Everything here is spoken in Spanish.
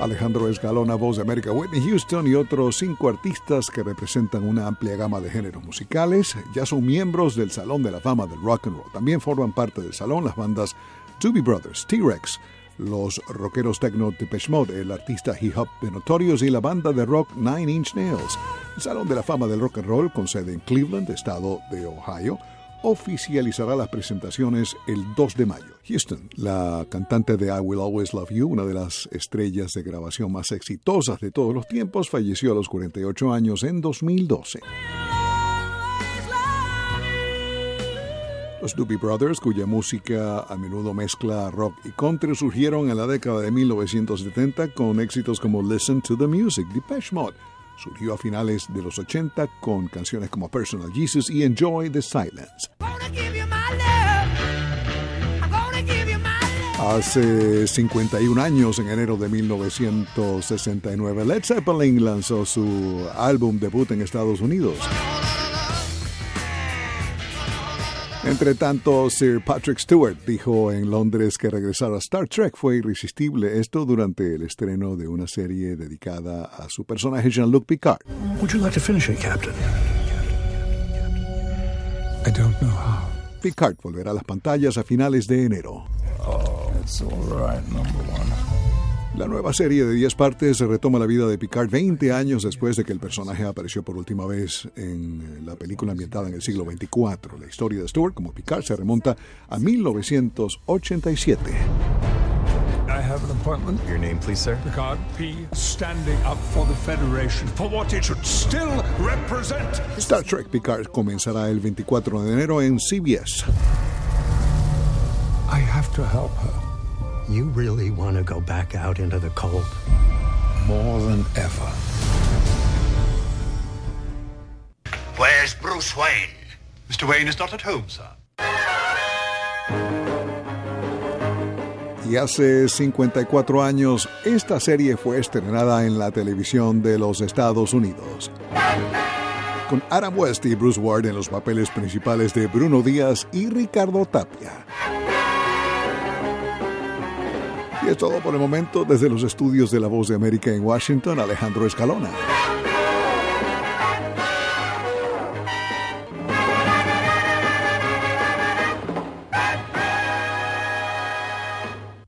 Alejandro Escalona, voz de América, Whitney Houston y otros cinco artistas que representan una amplia gama de géneros musicales ya son miembros del Salón de la Fama del Rock and Roll. También forman parte del salón las bandas Doobie Brothers, T-Rex, los rockeros techno Depeche Mode, el artista hip hop de Notorious y la banda de rock Nine Inch Nails. El Salón de la Fama del Rock and Roll, con sede en Cleveland, estado de Ohio, oficializará las presentaciones el 2 de mayo. Houston, la cantante de I Will Always Love You, una de las estrellas de grabación más exitosas de todos los tiempos, falleció a los 48 años en 2012. Los Doobie Brothers, cuya música a menudo mezcla rock y country, surgieron en la década de 1970 con éxitos como Listen to the Music, Depeche Mode, surgió a finales de los 80 con canciones como Personal Jesus y Enjoy the Silence. Hace 51 años, en enero de 1969, Led Zeppelin lanzó su álbum debut en Estados Unidos. Entre tanto, Sir Patrick Stewart dijo en Londres que regresar a Star Trek fue irresistible, esto durante el estreno de una serie dedicada a su personaje Jean-Luc Picard. Would you like to finish it, Captain? I don't know how. Picard volverá a las pantallas a finales de enero. Oh, it's all right, number one. La nueva serie de 10 partes retoma la vida de Picard 20 años después de que el personaje apareció por última vez en la película ambientada en el siglo XXIV. La historia de Stewart como Picard se remonta a 1987. I have an appointment. Your name, please, sir? Picard P. Standing up for the Federation, for what it should still represent. Star Trek Picard comenzará el 24 de enero en CBS. I have to help her. You really want to go back out into the cold? More than ever. Where's Bruce Wayne? Mr. Wayne is not at home, sir. Y hace 54 años, esta serie fue estrenada en la televisión de los Estados Unidos. Con Adam West y Bruce Ward en los papeles principales de Bruno Díaz y Ricardo Tapia. Y es todo por el momento desde los estudios de La Voz de América en Washington, Alejandro Escalona.